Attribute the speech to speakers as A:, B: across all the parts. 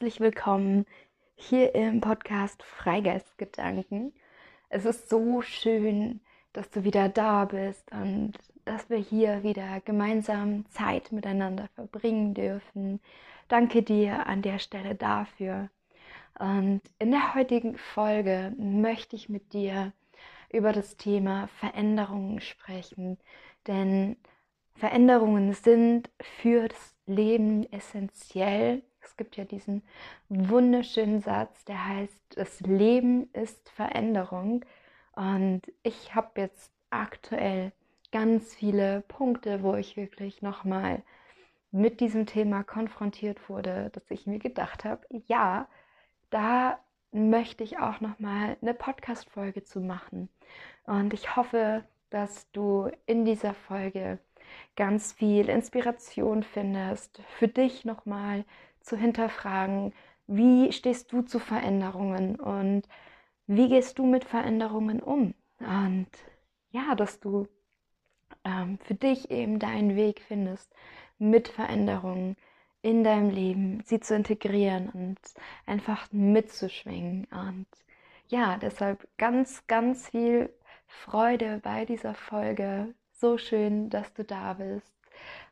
A: Herzlich willkommen hier im Podcast Freigeistgedanken. Es ist so schön, dass du wieder da bist und dass wir hier wieder gemeinsam Zeit miteinander verbringen dürfen. Danke dir an der Stelle dafür. Und in der heutigen Folge möchte ich mit dir über das Thema Veränderungen sprechen, denn Veränderungen sind für das Leben essentiell. Es gibt ja diesen wunderschönen Satz, der heißt, das Leben ist Veränderung. Und ich habe jetzt aktuell ganz viele Punkte, wo ich wirklich nochmal mit diesem Thema konfrontiert wurde, dass ich mir gedacht habe, ja, da möchte ich auch nochmal eine Podcast-Folge zu machen. Und ich hoffe, dass du in dieser Folge ganz viel Inspiration findest, für dich nochmal zu hinterfragen, wie stehst du zu Veränderungen und wie gehst du mit Veränderungen um? Und ja, dass du ähm, für dich eben deinen Weg findest mit Veränderungen in deinem Leben, sie zu integrieren und einfach mitzuschwingen. Und ja, deshalb ganz, ganz viel Freude bei dieser Folge. So schön, dass du da bist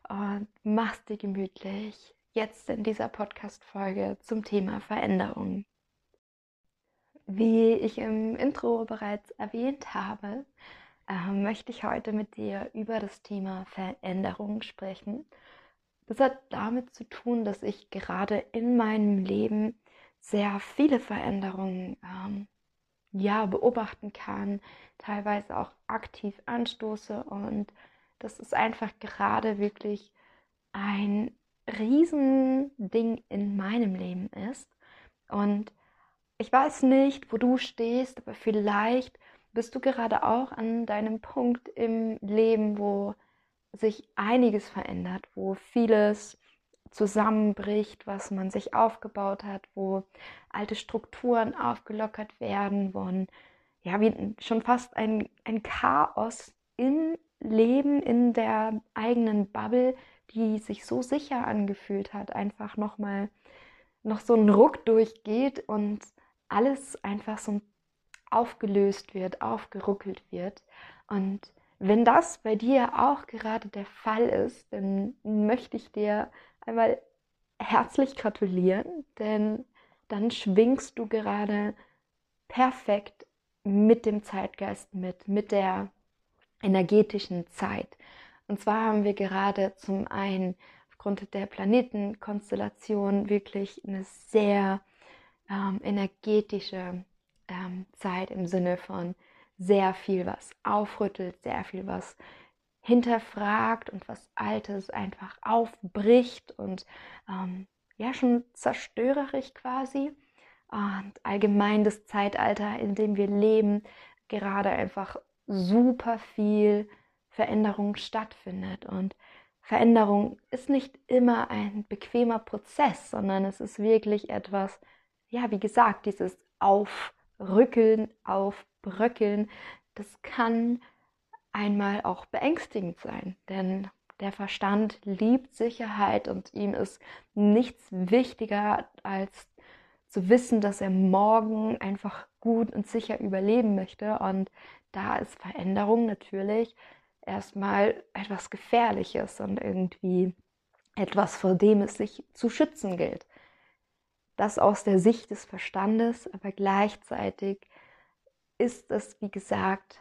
A: und machst dir gemütlich jetzt in dieser Podcast-Folge zum Thema Veränderung. Wie ich im Intro bereits erwähnt habe, äh, möchte ich heute mit dir über das Thema Veränderung sprechen. Das hat damit zu tun, dass ich gerade in meinem Leben sehr viele Veränderungen ähm, ja, beobachten kann, teilweise auch aktiv anstoße und das ist einfach gerade wirklich ein Riesending in meinem Leben ist. Und ich weiß nicht, wo du stehst, aber vielleicht bist du gerade auch an deinem Punkt im Leben, wo sich einiges verändert, wo vieles zusammenbricht, was man sich aufgebaut hat, wo alte Strukturen aufgelockert werden, wo ja, wie schon fast ein, ein Chaos im Leben, in der eigenen Bubble, die sich so sicher angefühlt hat, einfach nochmal noch so ein Ruck durchgeht und alles einfach so aufgelöst wird, aufgeruckelt wird. Und wenn das bei dir auch gerade der Fall ist, dann möchte ich dir einmal herzlich gratulieren, denn dann schwingst du gerade perfekt mit dem Zeitgeist mit, mit der energetischen Zeit. Und zwar haben wir gerade zum einen aufgrund der Planetenkonstellation wirklich eine sehr ähm, energetische ähm, Zeit im Sinne von sehr viel was aufrüttelt, sehr viel was hinterfragt und was Altes einfach aufbricht und ähm, ja schon zerstörerisch quasi. Und allgemein das Zeitalter, in dem wir leben, gerade einfach super viel Veränderung stattfindet. Und Veränderung ist nicht immer ein bequemer Prozess, sondern es ist wirklich etwas, ja, wie gesagt, dieses Aufrückeln, Aufbröckeln, das kann einmal auch beängstigend sein, denn der Verstand liebt Sicherheit und ihm ist nichts wichtiger als zu wissen, dass er morgen einfach gut und sicher überleben möchte. Und da ist Veränderung natürlich erstmal etwas Gefährliches und irgendwie etwas, vor dem es sich zu schützen gilt. Das aus der Sicht des Verstandes, aber gleichzeitig ist es, wie gesagt,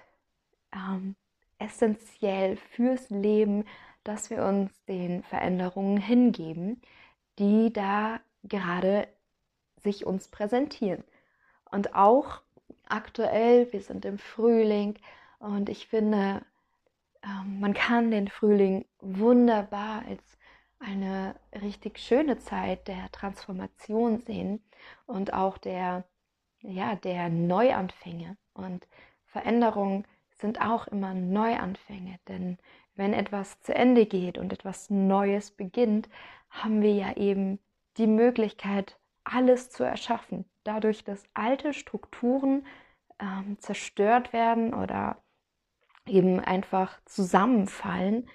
A: ähm, essentiell fürs Leben, dass wir uns den Veränderungen hingeben, die da gerade sich uns präsentieren. Und auch aktuell, wir sind im Frühling und ich finde, man kann den Frühling wunderbar als eine richtig schöne Zeit der Transformation sehen und auch der, ja, der Neuanfänge und Veränderung sind auch immer Neuanfänge, denn wenn etwas zu Ende geht und etwas Neues beginnt, haben wir ja eben die Möglichkeit, alles zu erschaffen. Dadurch, dass alte Strukturen ähm, zerstört werden oder eben einfach zusammenfallen,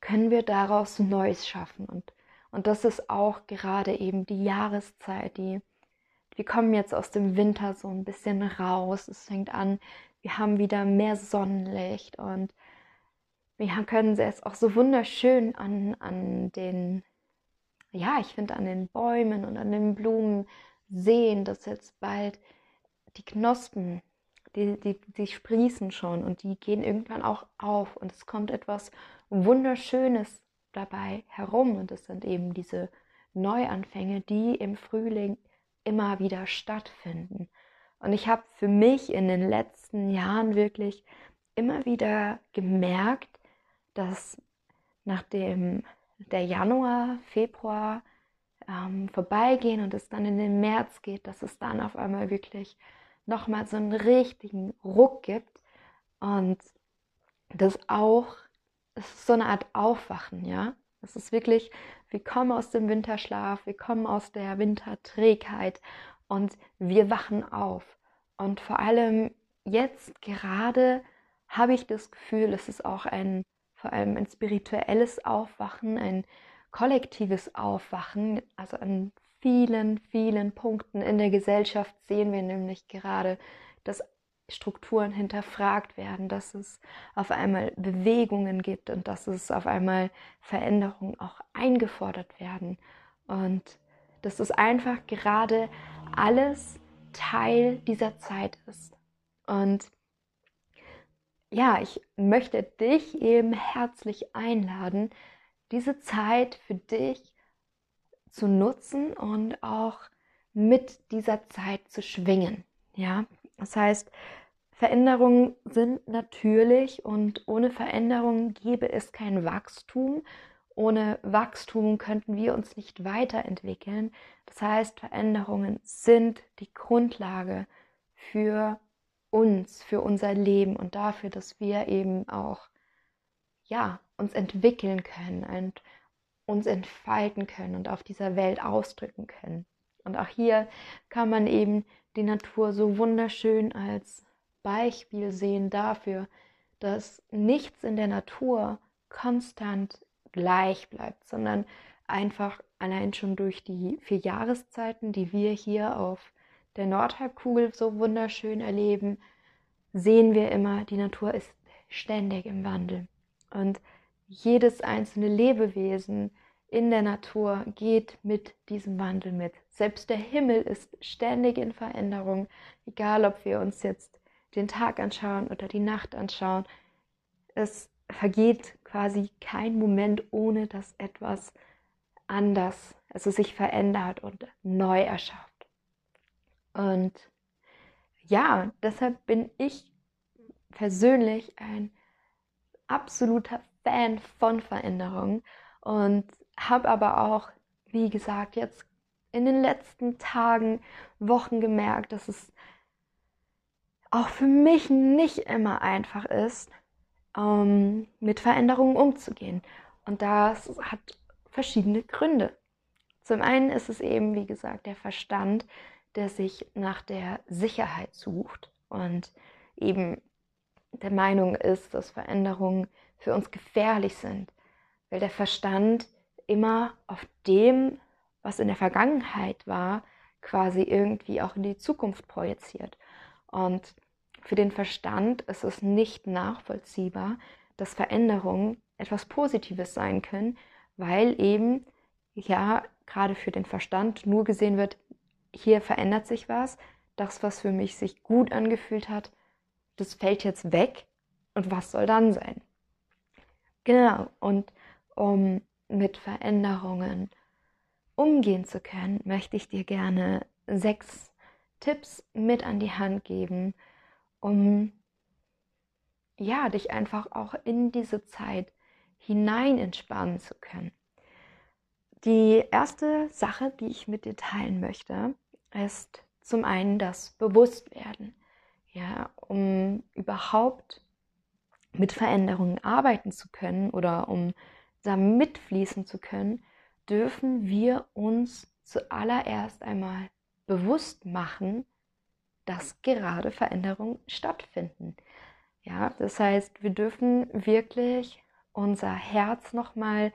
A: können wir daraus Neues schaffen. Und Und das ist auch gerade eben die Jahreszeit, die wir kommen jetzt aus dem Winter so ein bisschen raus. Es fängt an, wir haben wieder mehr Sonnenlicht und wir können es auch so wunderschön an, an den, ja, ich finde an den Bäumen und an den Blumen sehen, dass jetzt bald die Knospen, die, die, die sprießen schon und die gehen irgendwann auch auf und es kommt etwas Wunderschönes dabei herum und es sind eben diese Neuanfänge, die im Frühling immer wieder stattfinden. Und ich habe für mich in den letzten Jahren wirklich immer wieder gemerkt, dass nachdem der Januar, Februar ähm, vorbeigehen und es dann in den März geht, dass es dann auf einmal wirklich nochmal so einen richtigen Ruck gibt und das auch, es ist so eine Art Aufwachen, ja. Es ist wirklich, wir kommen aus dem Winterschlaf, wir kommen aus der Winterträgheit und wir wachen auf. Und vor allem jetzt gerade habe ich das Gefühl, es ist auch ein, vor allem ein spirituelles Aufwachen, ein kollektives Aufwachen. Also an vielen, vielen Punkten in der Gesellschaft sehen wir nämlich gerade, dass Strukturen hinterfragt werden, dass es auf einmal Bewegungen gibt und dass es auf einmal Veränderungen auch eingefordert werden. Und dass es einfach gerade alles Teil dieser Zeit ist. Und ja, ich möchte dich eben herzlich einladen, diese Zeit für dich zu nutzen und auch mit dieser Zeit zu schwingen. Ja, das heißt, Veränderungen sind natürlich und ohne Veränderung gäbe es kein Wachstum. Ohne Wachstum könnten wir uns nicht weiterentwickeln. Das heißt, Veränderungen sind die Grundlage für uns, für unser Leben und dafür, dass wir eben auch ja, uns entwickeln können und uns entfalten können und auf dieser Welt ausdrücken können. Und auch hier kann man eben die Natur so wunderschön als Beispiel sehen dafür, dass nichts in der Natur konstant gleich bleibt, sondern einfach allein schon durch die vier Jahreszeiten, die wir hier auf der Nordhalbkugel so wunderschön erleben, sehen wir immer, die Natur ist ständig im Wandel. Und jedes einzelne Lebewesen in der Natur geht mit diesem Wandel mit. Selbst der Himmel ist ständig in Veränderung, egal ob wir uns jetzt den Tag anschauen oder die Nacht anschauen. Es vergeht quasi kein Moment, ohne dass etwas anders, also sich verändert und neu erschafft. Und ja, deshalb bin ich persönlich ein absoluter Fan von Veränderung und habe aber auch, wie gesagt, jetzt in den letzten Tagen, Wochen gemerkt, dass es auch für mich nicht immer einfach ist, ähm, mit Veränderungen umzugehen. Und das hat verschiedene Gründe. Zum einen ist es eben, wie gesagt, der Verstand, der sich nach der Sicherheit sucht und eben der Meinung ist, dass Veränderungen für uns gefährlich sind, weil der Verstand immer auf dem, was in der Vergangenheit war, quasi irgendwie auch in die Zukunft projiziert. Und für den Verstand ist es nicht nachvollziehbar, dass Veränderungen etwas Positives sein können, weil eben ja gerade für den Verstand nur gesehen wird, hier verändert sich was, das, was für mich sich gut angefühlt hat, das fällt jetzt weg und was soll dann sein? Genau, und um mit Veränderungen umgehen zu können, möchte ich dir gerne sechs Tipps mit an die Hand geben, um ja, dich einfach auch in diese Zeit hinein entspannen zu können. Die erste Sache, die ich mit dir teilen möchte, ist zum einen das Bewusstwerden. Ja, um überhaupt mit Veränderungen arbeiten zu können oder um da mitfließen zu können, dürfen wir uns zuallererst einmal bewusst machen, dass gerade Veränderungen stattfinden. Ja, das heißt, wir dürfen wirklich unser Herz nochmal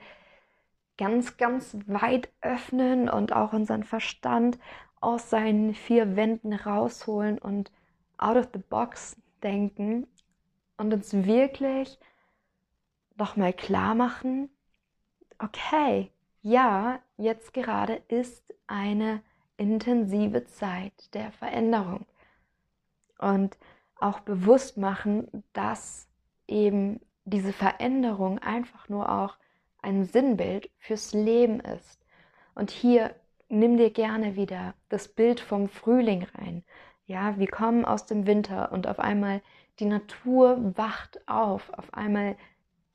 A: ganz, ganz weit öffnen und auch unseren Verstand aus seinen vier Wänden rausholen und out of the box denken und uns wirklich nochmal klar machen, okay, ja, jetzt gerade ist eine intensive Zeit der Veränderung. Und auch bewusst machen, dass eben diese Veränderung einfach nur auch ein Sinnbild fürs Leben ist. Und hier nimm dir gerne wieder das Bild vom Frühling rein. Ja, wir kommen aus dem Winter und auf einmal die Natur wacht auf, auf einmal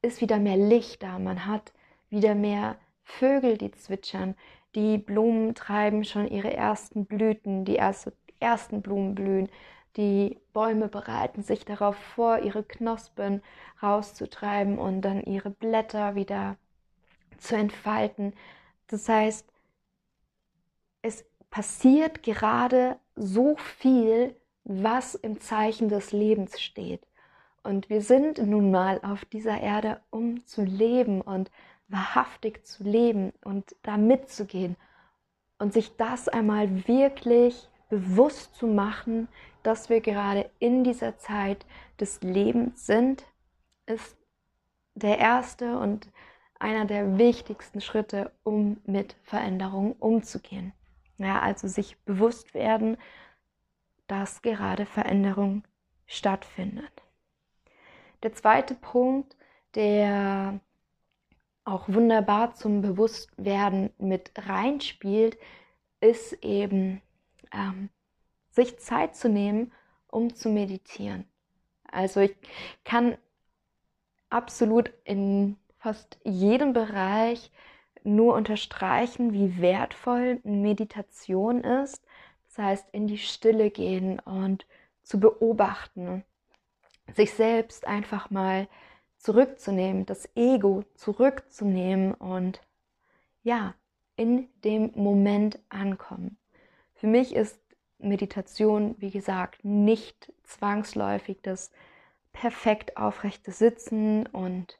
A: ist wieder mehr Licht da, man hat wieder mehr Vögel, die zwitschern, die Blumen treiben schon ihre ersten Blüten, die erste, ersten Blumen blühen, die Bäume bereiten sich darauf vor, ihre Knospen rauszutreiben und dann ihre Blätter wieder zu entfalten. Das heißt, es passiert gerade so viel, was im Zeichen des Lebens steht. Und wir sind nun mal auf dieser Erde, um zu leben und wahrhaftig zu leben und da mitzugehen. Und sich das einmal wirklich bewusst zu machen, dass wir gerade in dieser Zeit des Lebens sind, ist der erste und einer der wichtigsten Schritte, um mit Veränderungen umzugehen. Ja, also sich bewusst werden, dass gerade Veränderung stattfindet. Der zweite Punkt, der auch wunderbar zum Bewusstwerden mit reinspielt, ist eben ähm, sich Zeit zu nehmen, um zu meditieren. Also ich kann absolut in fast jedem Bereich nur unterstreichen, wie wertvoll Meditation ist. Das heißt, in die Stille gehen und zu beobachten, sich selbst einfach mal zurückzunehmen, das Ego zurückzunehmen und ja, in dem Moment ankommen. Für mich ist Meditation, wie gesagt, nicht zwangsläufig das perfekt aufrechte Sitzen und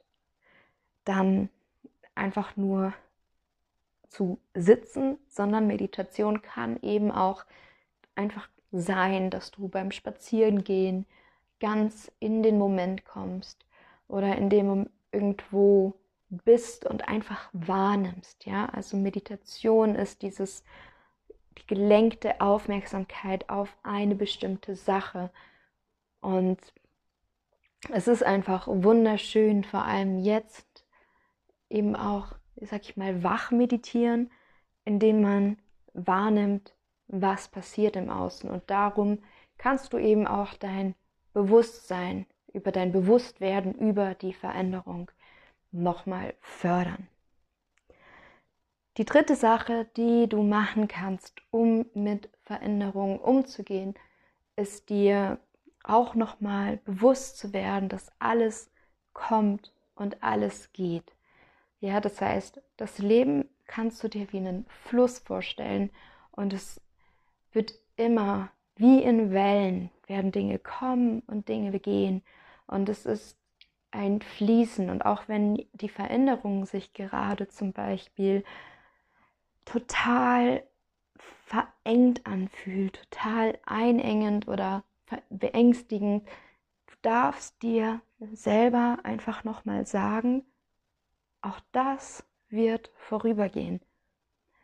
A: dann einfach nur zu sitzen, sondern Meditation kann eben auch einfach sein, dass du beim Spazierengehen ganz in den Moment kommst oder in dem irgendwo bist und einfach wahrnimmst, ja? Also Meditation ist dieses die gelenkte Aufmerksamkeit auf eine bestimmte Sache und es ist einfach wunderschön, vor allem jetzt eben auch, sag ich mal, wach meditieren, indem man wahrnimmt, was passiert im Außen. Und darum kannst du eben auch dein Bewusstsein über dein Bewusstwerden über die Veränderung nochmal fördern. Die dritte Sache, die du machen kannst, um mit Veränderungen umzugehen, ist dir auch nochmal bewusst zu werden, dass alles kommt und alles geht. Ja, das heißt, das Leben kannst du dir wie einen Fluss vorstellen und es wird immer wie in Wellen werden Dinge kommen und Dinge gehen und es ist ein Fließen und auch wenn die Veränderung sich gerade zum Beispiel total verengt anfühlt, total einengend oder beängstigend, du darfst dir selber einfach nochmal sagen, auch das wird vorübergehen.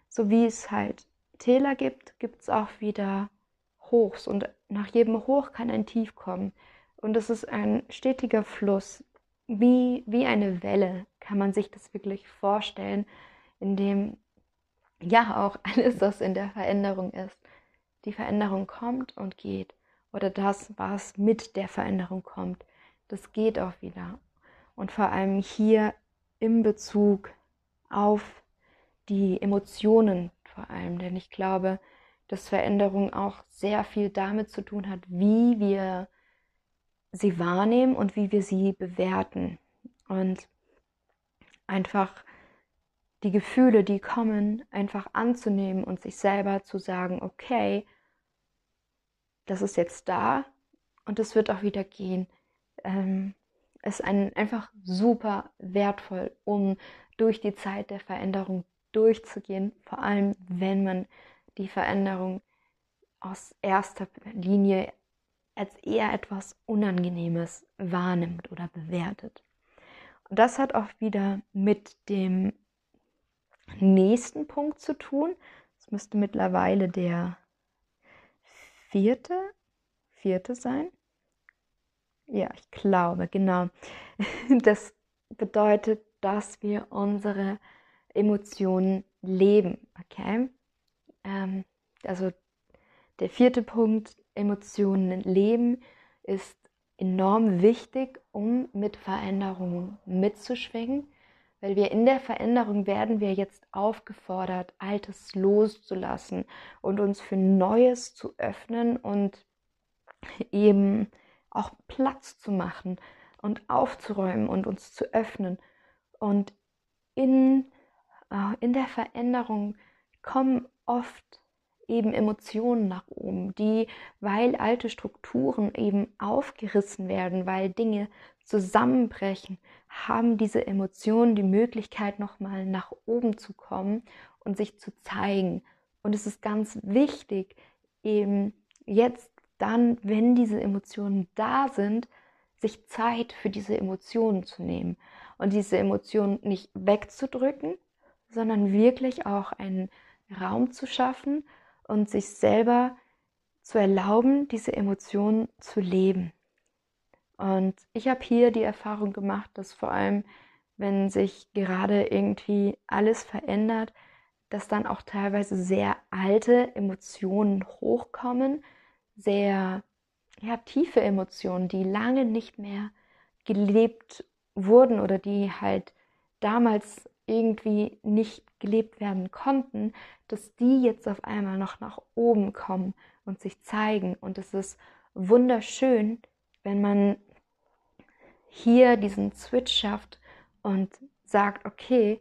A: So wie es halt Täler gibt, gibt es auch wieder Hochs und nach jedem Hoch kann ein Tief kommen. Und es ist ein stetiger Fluss, wie, wie eine Welle, kann man sich das wirklich vorstellen, in dem ja auch alles, was in der Veränderung ist, die Veränderung kommt und geht. Oder das, was mit der Veränderung kommt, das geht auch wieder. Und vor allem hier im Bezug auf die Emotionen vor allem, denn ich glaube, dass Veränderung auch sehr viel damit zu tun hat, wie wir sie wahrnehmen und wie wir sie bewerten. Und einfach die Gefühle, die kommen, einfach anzunehmen und sich selber zu sagen, okay, das ist jetzt da und es wird auch wieder gehen. Ähm, ist ein, einfach super wertvoll, um durch die Zeit der Veränderung durchzugehen, vor allem wenn man die Veränderung aus erster Linie als eher etwas Unangenehmes wahrnimmt oder bewertet. Und das hat auch wieder mit dem nächsten Punkt zu tun. Es müsste mittlerweile der vierte, vierte sein. Ja, ich glaube, genau. Das bedeutet, dass wir unsere Emotionen leben, okay? Ähm, also der vierte Punkt, Emotionen leben, ist enorm wichtig, um mit Veränderungen mitzuschwingen, weil wir in der Veränderung werden wir jetzt aufgefordert, Altes loszulassen und uns für Neues zu öffnen und eben auch Platz zu machen und aufzuräumen und uns zu öffnen. Und in, äh, in der Veränderung kommen oft eben Emotionen nach oben, die, weil alte Strukturen eben aufgerissen werden, weil Dinge zusammenbrechen, haben diese Emotionen die Möglichkeit, nochmal nach oben zu kommen und sich zu zeigen. Und es ist ganz wichtig, eben jetzt dann, wenn diese Emotionen da sind, sich Zeit für diese Emotionen zu nehmen und diese Emotionen nicht wegzudrücken, sondern wirklich auch einen Raum zu schaffen und sich selber zu erlauben, diese Emotionen zu leben. Und ich habe hier die Erfahrung gemacht, dass vor allem, wenn sich gerade irgendwie alles verändert, dass dann auch teilweise sehr alte Emotionen hochkommen, sehr ja, tiefe Emotionen, die lange nicht mehr gelebt wurden oder die halt damals irgendwie nicht gelebt werden konnten, dass die jetzt auf einmal noch nach oben kommen und sich zeigen. Und es ist wunderschön, wenn man hier diesen Switch schafft und sagt, okay,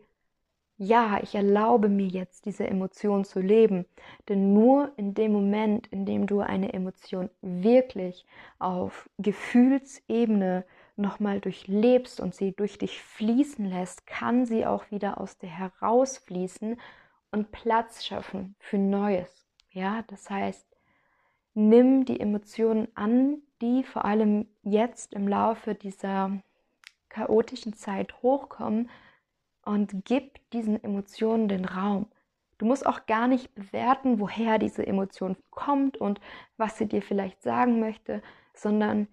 A: ja, ich erlaube mir jetzt diese Emotion zu leben. Denn nur in dem Moment, in dem du eine Emotion wirklich auf Gefühlsebene nochmal durchlebst und sie durch dich fließen lässt, kann sie auch wieder aus dir herausfließen und Platz schaffen für Neues. Ja, das heißt, nimm die Emotionen an, die vor allem jetzt im Laufe dieser chaotischen Zeit hochkommen und gib diesen Emotionen den Raum. Du musst auch gar nicht bewerten, woher diese Emotion kommt und was sie dir vielleicht sagen möchte, sondern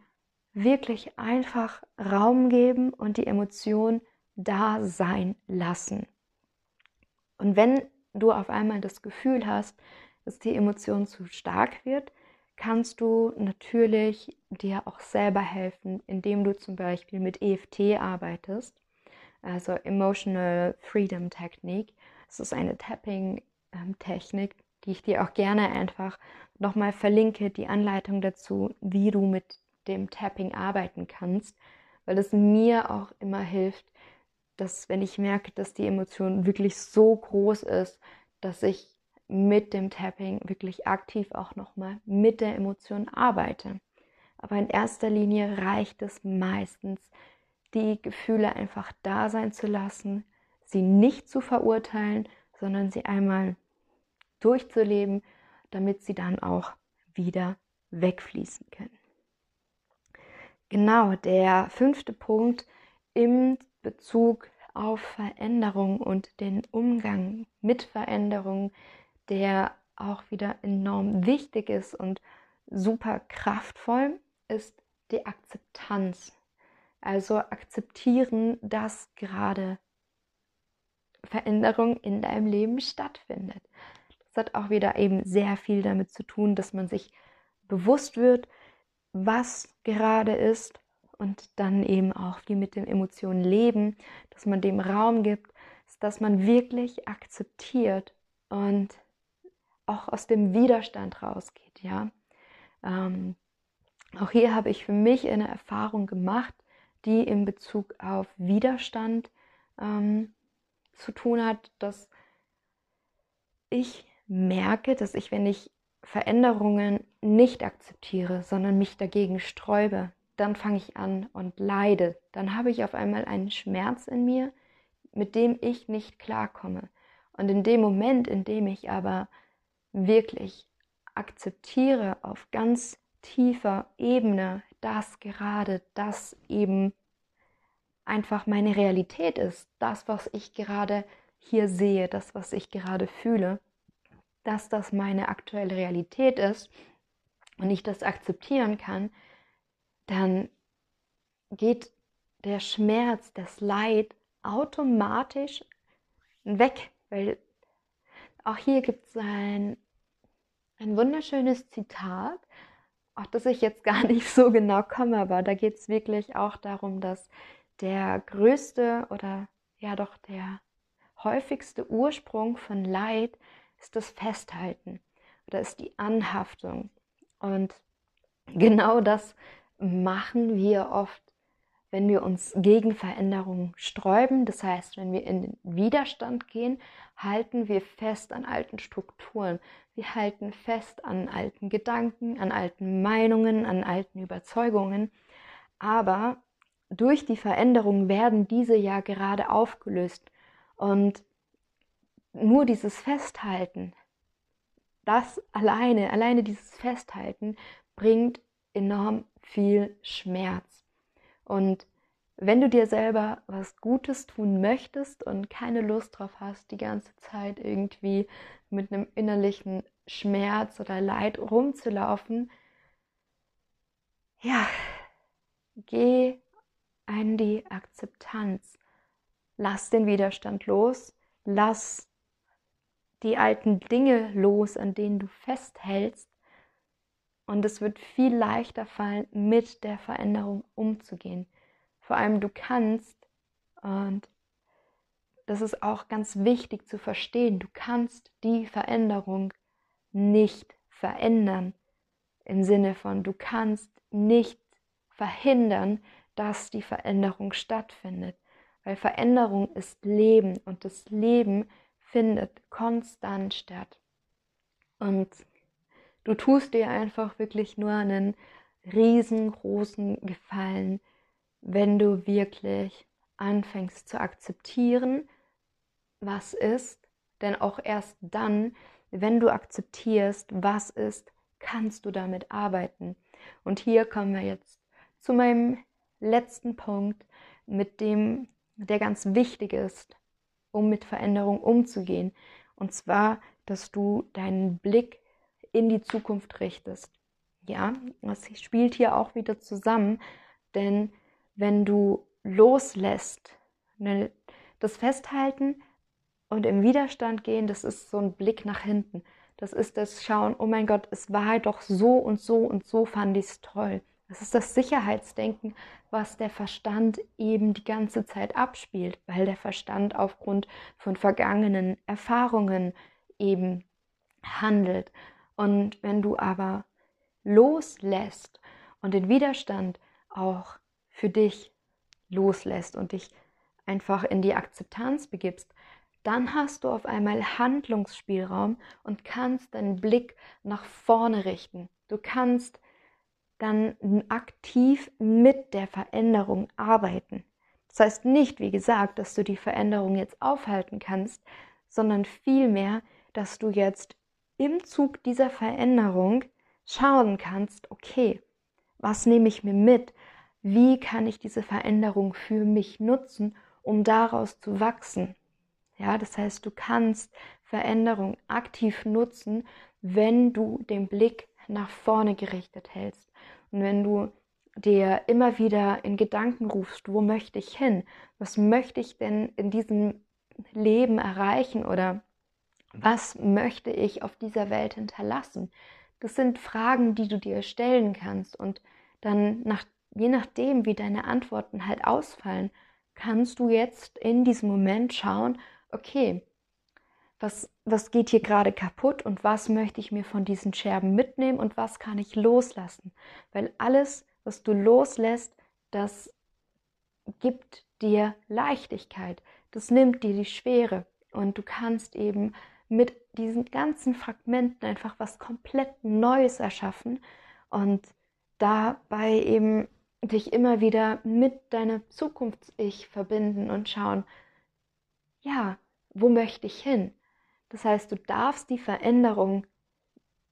A: wirklich einfach Raum geben und die Emotion da sein lassen. Und wenn du auf einmal das Gefühl hast, dass die Emotion zu stark wird, kannst du natürlich dir auch selber helfen, indem du zum Beispiel mit EFT arbeitest, also Emotional Freedom Technique. Es ist eine Tapping-Technik, die ich dir auch gerne einfach nochmal verlinke, die Anleitung dazu, wie du mit dem Tapping arbeiten kannst, weil es mir auch immer hilft, dass wenn ich merke, dass die Emotion wirklich so groß ist, dass ich mit dem Tapping wirklich aktiv auch nochmal mit der Emotion arbeite. Aber in erster Linie reicht es meistens, die Gefühle einfach da sein zu lassen, sie nicht zu verurteilen, sondern sie einmal durchzuleben, damit sie dann auch wieder wegfließen können. Genau, der fünfte Punkt im Bezug auf Veränderung und den Umgang mit Veränderung, der auch wieder enorm wichtig ist und super kraftvoll, ist die Akzeptanz. Also akzeptieren, dass gerade Veränderung in deinem Leben stattfindet. Das hat auch wieder eben sehr viel damit zu tun, dass man sich bewusst wird, was gerade ist und dann eben auch wie mit den Emotionen leben, dass man dem Raum gibt, dass man wirklich akzeptiert und auch aus dem Widerstand rausgeht, ja. Ähm, auch hier habe ich für mich eine Erfahrung gemacht, die in Bezug auf Widerstand ähm, zu tun hat, dass ich merke, dass ich, wenn ich Veränderungen nicht akzeptiere, sondern mich dagegen sträube, dann fange ich an und leide. Dann habe ich auf einmal einen Schmerz in mir, mit dem ich nicht klarkomme. Und in dem Moment, in dem ich aber wirklich akzeptiere auf ganz tiefer Ebene, dass gerade das eben einfach meine Realität ist, das, was ich gerade hier sehe, das, was ich gerade fühle, dass das meine aktuelle Realität ist und ich das akzeptieren kann, dann geht der Schmerz, das Leid automatisch weg, weil auch hier gibt es ein, ein wunderschönes Zitat, auf das ich jetzt gar nicht so genau komme, aber da geht es wirklich auch darum, dass der größte oder ja doch der häufigste Ursprung von Leid ist das Festhalten oder ist die Anhaftung. Und genau das machen wir oft, wenn wir uns gegen Veränderungen sträuben. Das heißt, wenn wir in den Widerstand gehen, halten wir fest an alten Strukturen. Wir halten fest an alten Gedanken, an alten Meinungen, an alten Überzeugungen. Aber durch die Veränderung werden diese ja gerade aufgelöst. Und nur dieses Festhalten, das alleine, alleine dieses Festhalten bringt enorm viel Schmerz. Und wenn du dir selber was Gutes tun möchtest und keine Lust drauf hast, die ganze Zeit irgendwie mit einem innerlichen Schmerz oder Leid rumzulaufen, ja, geh in die Akzeptanz. Lass den Widerstand los, lass die alten Dinge los, an denen du festhältst. Und es wird viel leichter fallen, mit der Veränderung umzugehen. Vor allem du kannst, und das ist auch ganz wichtig zu verstehen, du kannst die Veränderung nicht verändern. Im Sinne von, du kannst nicht verhindern, dass die Veränderung stattfindet. Weil Veränderung ist Leben und das Leben findet konstant statt. Und du tust dir einfach wirklich nur einen riesengroßen Gefallen, wenn du wirklich anfängst zu akzeptieren, was ist. Denn auch erst dann, wenn du akzeptierst, was ist, kannst du damit arbeiten. Und hier kommen wir jetzt zu meinem letzten Punkt, mit dem, der ganz wichtig ist, um mit Veränderung umzugehen. Und zwar, dass du deinen Blick in die Zukunft richtest. Ja, das spielt hier auch wieder zusammen, denn wenn du loslässt, ne, das Festhalten und im Widerstand gehen, das ist so ein Blick nach hinten. Das ist das Schauen, oh mein Gott, es war doch so und so und so fand ich es toll. Das ist das Sicherheitsdenken, was der Verstand eben die ganze Zeit abspielt, weil der Verstand aufgrund von vergangenen Erfahrungen eben handelt. Und wenn du aber loslässt und den Widerstand auch für dich loslässt und dich einfach in die Akzeptanz begibst, dann hast du auf einmal Handlungsspielraum und kannst deinen Blick nach vorne richten. Du kannst dann aktiv mit der Veränderung arbeiten. Das heißt nicht, wie gesagt, dass du die Veränderung jetzt aufhalten kannst, sondern vielmehr, dass du jetzt im Zug dieser Veränderung schauen kannst, okay, was nehme ich mir mit? Wie kann ich diese Veränderung für mich nutzen, um daraus zu wachsen? Ja, das heißt, du kannst Veränderung aktiv nutzen, wenn du den Blick nach vorne gerichtet hältst. Und wenn du dir immer wieder in Gedanken rufst, wo möchte ich hin? Was möchte ich denn in diesem Leben erreichen oder was möchte ich auf dieser Welt hinterlassen? Das sind Fragen, die du dir stellen kannst und dann nach, je nachdem, wie deine Antworten halt ausfallen, kannst du jetzt in diesem Moment schauen, okay, was, was geht hier gerade kaputt und was möchte ich mir von diesen Scherben mitnehmen und was kann ich loslassen. Weil alles, was du loslässt, das gibt dir Leichtigkeit, das nimmt dir die Schwere und du kannst eben mit diesen ganzen Fragmenten einfach was komplett Neues erschaffen und dabei eben dich immer wieder mit deiner Zukunfts-Ich verbinden und schauen, ja, wo möchte ich hin? Das heißt, du darfst die Veränderung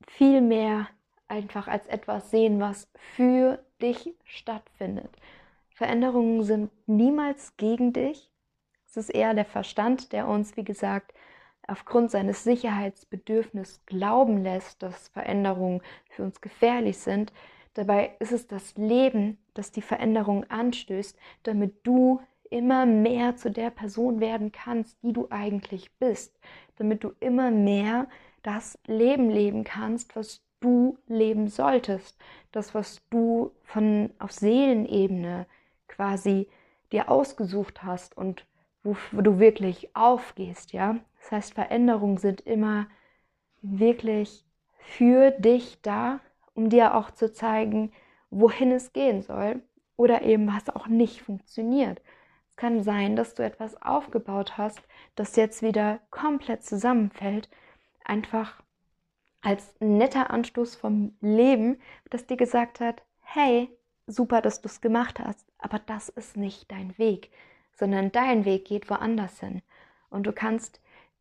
A: viel mehr einfach als etwas sehen, was für dich stattfindet. Veränderungen sind niemals gegen dich. Es ist eher der Verstand, der uns, wie gesagt, aufgrund seines Sicherheitsbedürfnisses glauben lässt, dass Veränderungen für uns gefährlich sind. Dabei ist es das Leben, das die Veränderung anstößt, damit du immer mehr zu der Person werden kannst, die du eigentlich bist, damit du immer mehr das Leben leben kannst, was du leben solltest, das, was du von auf Seelenebene quasi dir ausgesucht hast und wo, du wirklich aufgehst, ja. Das heißt, Veränderungen sind immer wirklich für dich da, um dir auch zu zeigen, wohin es gehen soll oder eben was auch nicht funktioniert. Es kann sein, dass du etwas aufgebaut hast, das jetzt wieder komplett zusammenfällt, einfach als netter Anstoß vom Leben, das dir gesagt hat, hey, super, dass du es gemacht hast, aber das ist nicht dein Weg, sondern dein Weg geht woanders hin. Und du kannst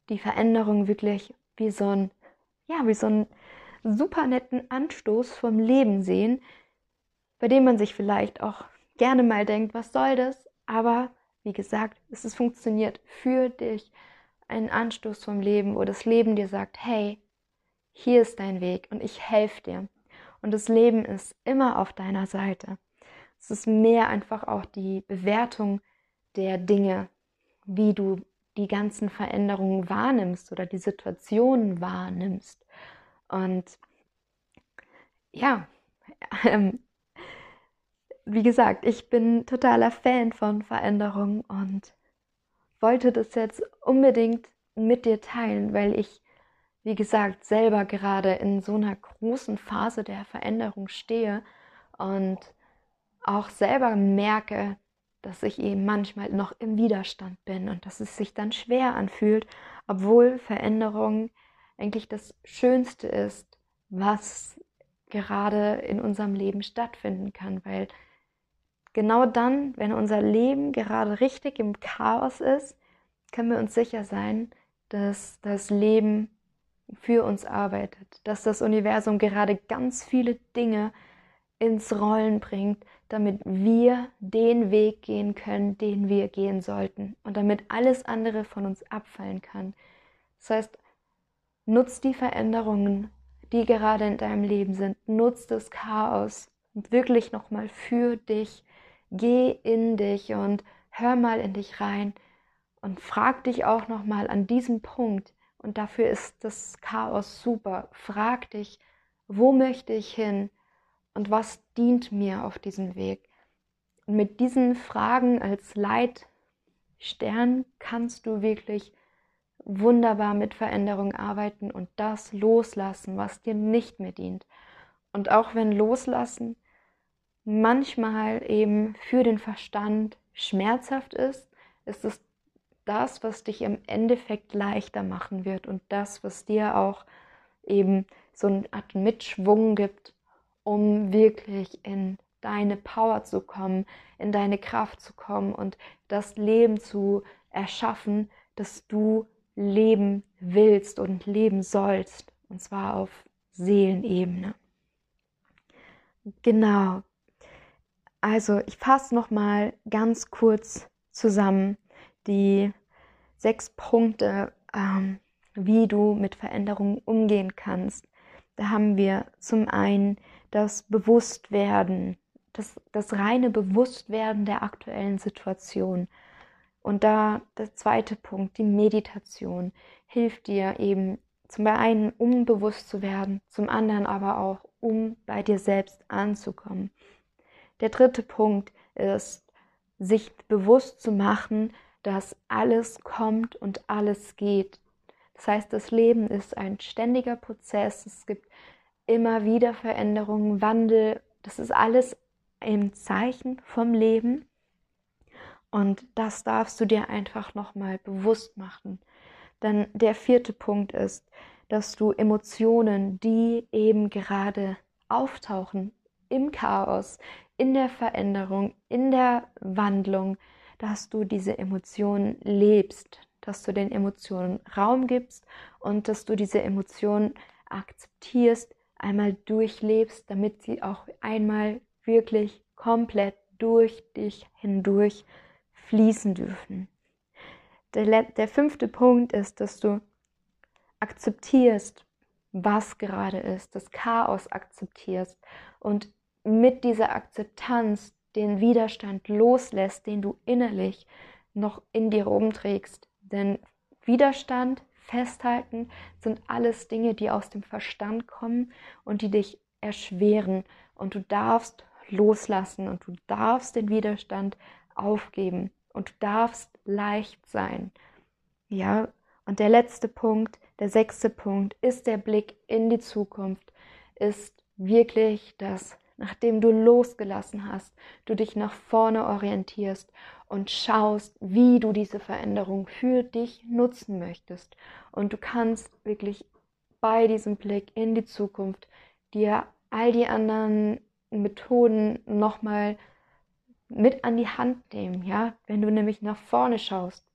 A: die Veränderung wirklich wie so ein, ja, wie so einen super netten Anstoß vom Leben sehen, bei dem man sich vielleicht auch gerne mal denkt, was soll das? Aber wie gesagt, es ist funktioniert für dich. Ein Anstoß vom Leben, wo das Leben dir sagt, hey, hier ist dein Weg und ich helfe dir. Und das Leben ist immer auf deiner Seite. Es ist mehr einfach auch die Bewertung der Dinge, wie du die ganzen Veränderungen wahrnimmst oder die Situationen wahrnimmst. Und ja, ähm, wie gesagt, ich bin totaler Fan von Veränderungen und wollte das jetzt unbedingt mit dir teilen, weil ich wie gesagt, selber gerade in so einer großen Phase der Veränderung stehe und auch selber merke, dass ich eben manchmal noch im Widerstand bin und dass es sich dann schwer anfühlt, obwohl Veränderung eigentlich das Schönste ist, was gerade in unserem Leben stattfinden kann, weil genau dann, wenn unser Leben gerade richtig im Chaos ist, können wir uns sicher sein, dass das Leben für uns arbeitet, dass das Universum gerade ganz viele Dinge ins Rollen bringt, damit wir den Weg gehen können, den wir gehen sollten und damit alles andere von uns abfallen kann. Das heißt, nutz die Veränderungen, die gerade in deinem Leben sind, nutz das Chaos wirklich nochmal für dich, geh in dich und hör mal in dich rein und frag dich auch nochmal an diesem Punkt, und dafür ist das Chaos super. Frag dich, wo möchte ich hin und was dient mir auf diesem Weg? Und mit diesen Fragen als Leitstern kannst du wirklich wunderbar mit Veränderung arbeiten und das loslassen, was dir nicht mehr dient. Und auch wenn loslassen manchmal eben für den Verstand schmerzhaft ist, ist es das, was dich im Endeffekt leichter machen wird und das, was dir auch eben so eine Art Mitschwung gibt, um wirklich in deine Power zu kommen, in deine Kraft zu kommen und das Leben zu erschaffen, das du leben willst und leben sollst. Und zwar auf Seelenebene. Genau. Also ich fasse noch mal ganz kurz zusammen, die sechs Punkte, ähm, wie du mit Veränderungen umgehen kannst. Da haben wir zum einen das Bewusstwerden, das, das reine Bewusstwerden der aktuellen Situation. Und da der zweite Punkt, die Meditation, hilft dir eben zum einen, um bewusst zu werden, zum anderen aber auch, um bei dir selbst anzukommen. Der dritte Punkt ist, sich bewusst zu machen, dass alles kommt und alles geht. Das heißt, das Leben ist ein ständiger Prozess. Es gibt immer wieder Veränderungen, Wandel. Das ist alles im Zeichen vom Leben. Und das darfst du dir einfach nochmal bewusst machen. Dann der vierte Punkt ist, dass du Emotionen, die eben gerade auftauchen im Chaos, in der Veränderung, in der Wandlung, dass du diese Emotionen lebst, dass du den Emotionen Raum gibst und dass du diese Emotionen akzeptierst, einmal durchlebst, damit sie auch einmal wirklich komplett durch dich hindurch fließen dürfen. Der, der fünfte Punkt ist, dass du akzeptierst, was gerade ist, das Chaos akzeptierst und mit dieser Akzeptanz den Widerstand loslässt, den du innerlich noch in dir rumträgst. Denn Widerstand, Festhalten sind alles Dinge, die aus dem Verstand kommen und die dich erschweren. Und du darfst loslassen und du darfst den Widerstand aufgeben und du darfst leicht sein. Ja, und der letzte Punkt, der sechste Punkt ist der Blick in die Zukunft, ist wirklich das, nachdem du losgelassen hast, du dich nach vorne orientierst und schaust, wie du diese Veränderung für dich nutzen möchtest. Und du kannst wirklich bei diesem Blick in die Zukunft dir all die anderen Methoden nochmal mit an die Hand nehmen, ja, wenn du nämlich nach vorne schaust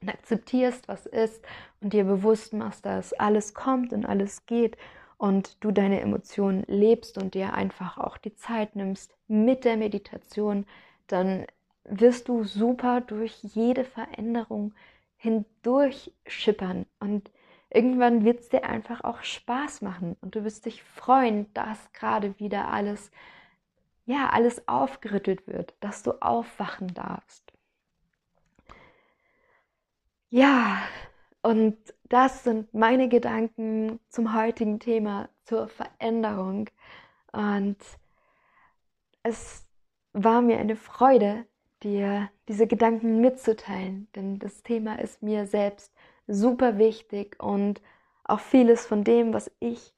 A: und akzeptierst, was ist und dir bewusst machst, dass alles kommt und alles geht und du deine Emotionen lebst und dir einfach auch die Zeit nimmst mit der Meditation, dann wirst du super durch jede Veränderung hindurch schippern und irgendwann wird es dir einfach auch Spaß machen und du wirst dich freuen, dass gerade wieder alles, ja, alles aufgerüttelt wird, dass du aufwachen darfst. Ja, und das sind meine Gedanken zum heutigen Thema, zur Veränderung. Und es war mir eine Freude, dir diese Gedanken mitzuteilen, denn das Thema ist mir selbst super wichtig und auch vieles von dem, was ich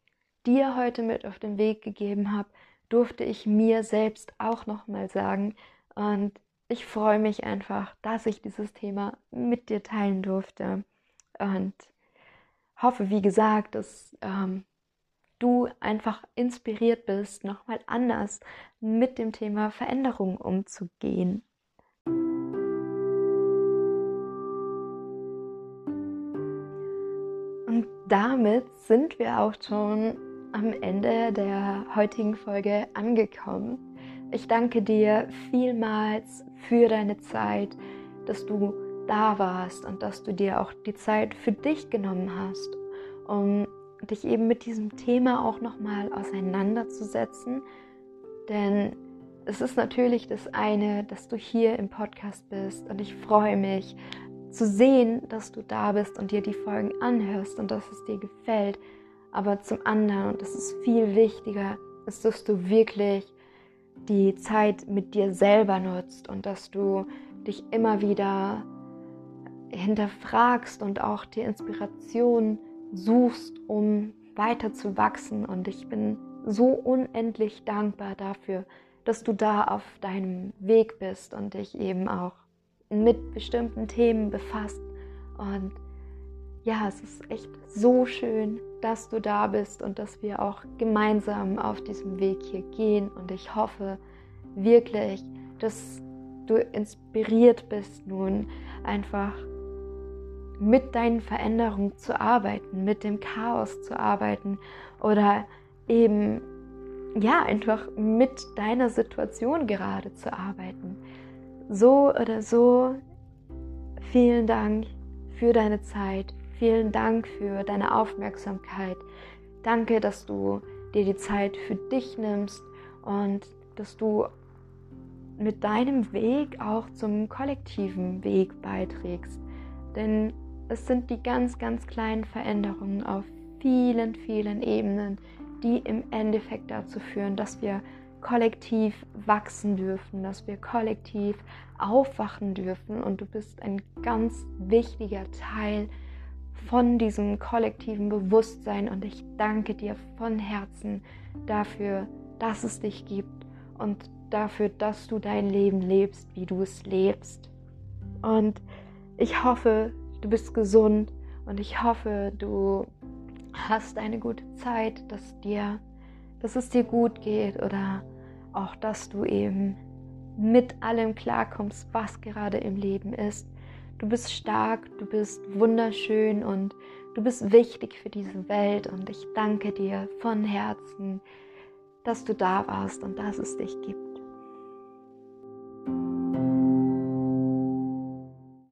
A: dir heute mit auf den Weg gegeben habe, durfte ich mir selbst auch nochmal sagen. Und ich freue mich einfach, dass ich dieses Thema mit dir teilen durfte. Und hoffe, wie gesagt, dass ähm, du einfach inspiriert bist, nochmal anders mit dem Thema Veränderung umzugehen. Und damit sind wir auch schon am Ende der heutigen Folge angekommen. Ich danke dir vielmals für deine Zeit, dass du da warst und dass du dir auch die Zeit für dich genommen hast, um dich eben mit diesem Thema auch nochmal auseinanderzusetzen. Denn es ist natürlich das eine, dass du hier im Podcast bist und ich freue mich zu sehen, dass du da bist und dir die Folgen anhörst und dass es dir gefällt. Aber zum anderen, und das ist viel wichtiger, ist, dass du wirklich die Zeit mit dir selber nutzt und dass du dich immer wieder hinterfragst und auch die Inspiration suchst, um weiter zu wachsen. Und ich bin so unendlich dankbar dafür, dass du da auf deinem Weg bist und dich eben auch mit bestimmten Themen befasst. Und ja, es ist echt so schön, dass du da bist und dass wir auch gemeinsam auf diesem Weg hier gehen. Und ich hoffe wirklich, dass du inspiriert bist, nun einfach mit deinen Veränderungen zu arbeiten, mit dem Chaos zu arbeiten oder eben ja einfach mit deiner Situation gerade zu arbeiten. So oder so, vielen Dank für deine Zeit, vielen Dank für deine Aufmerksamkeit. Danke, dass du dir die Zeit für dich nimmst und dass du mit deinem Weg auch zum kollektiven Weg beiträgst. Denn es sind die ganz, ganz kleinen Veränderungen auf vielen, vielen Ebenen, die im Endeffekt dazu führen, dass wir kollektiv wachsen dürfen, dass wir kollektiv aufwachen dürfen. Und du bist ein ganz wichtiger Teil von diesem kollektiven Bewusstsein. Und ich danke dir von Herzen dafür, dass es dich gibt und dafür, dass du dein Leben lebst, wie du es lebst. Und ich hoffe, du bist gesund und ich hoffe, du hast eine gute Zeit, dass dir, dass es dir gut geht oder auch dass du eben mit allem klarkommst, was gerade im Leben ist. Du bist stark, du bist wunderschön und du bist wichtig für diese Welt und ich danke dir von Herzen, dass du da warst und dass es dich gibt.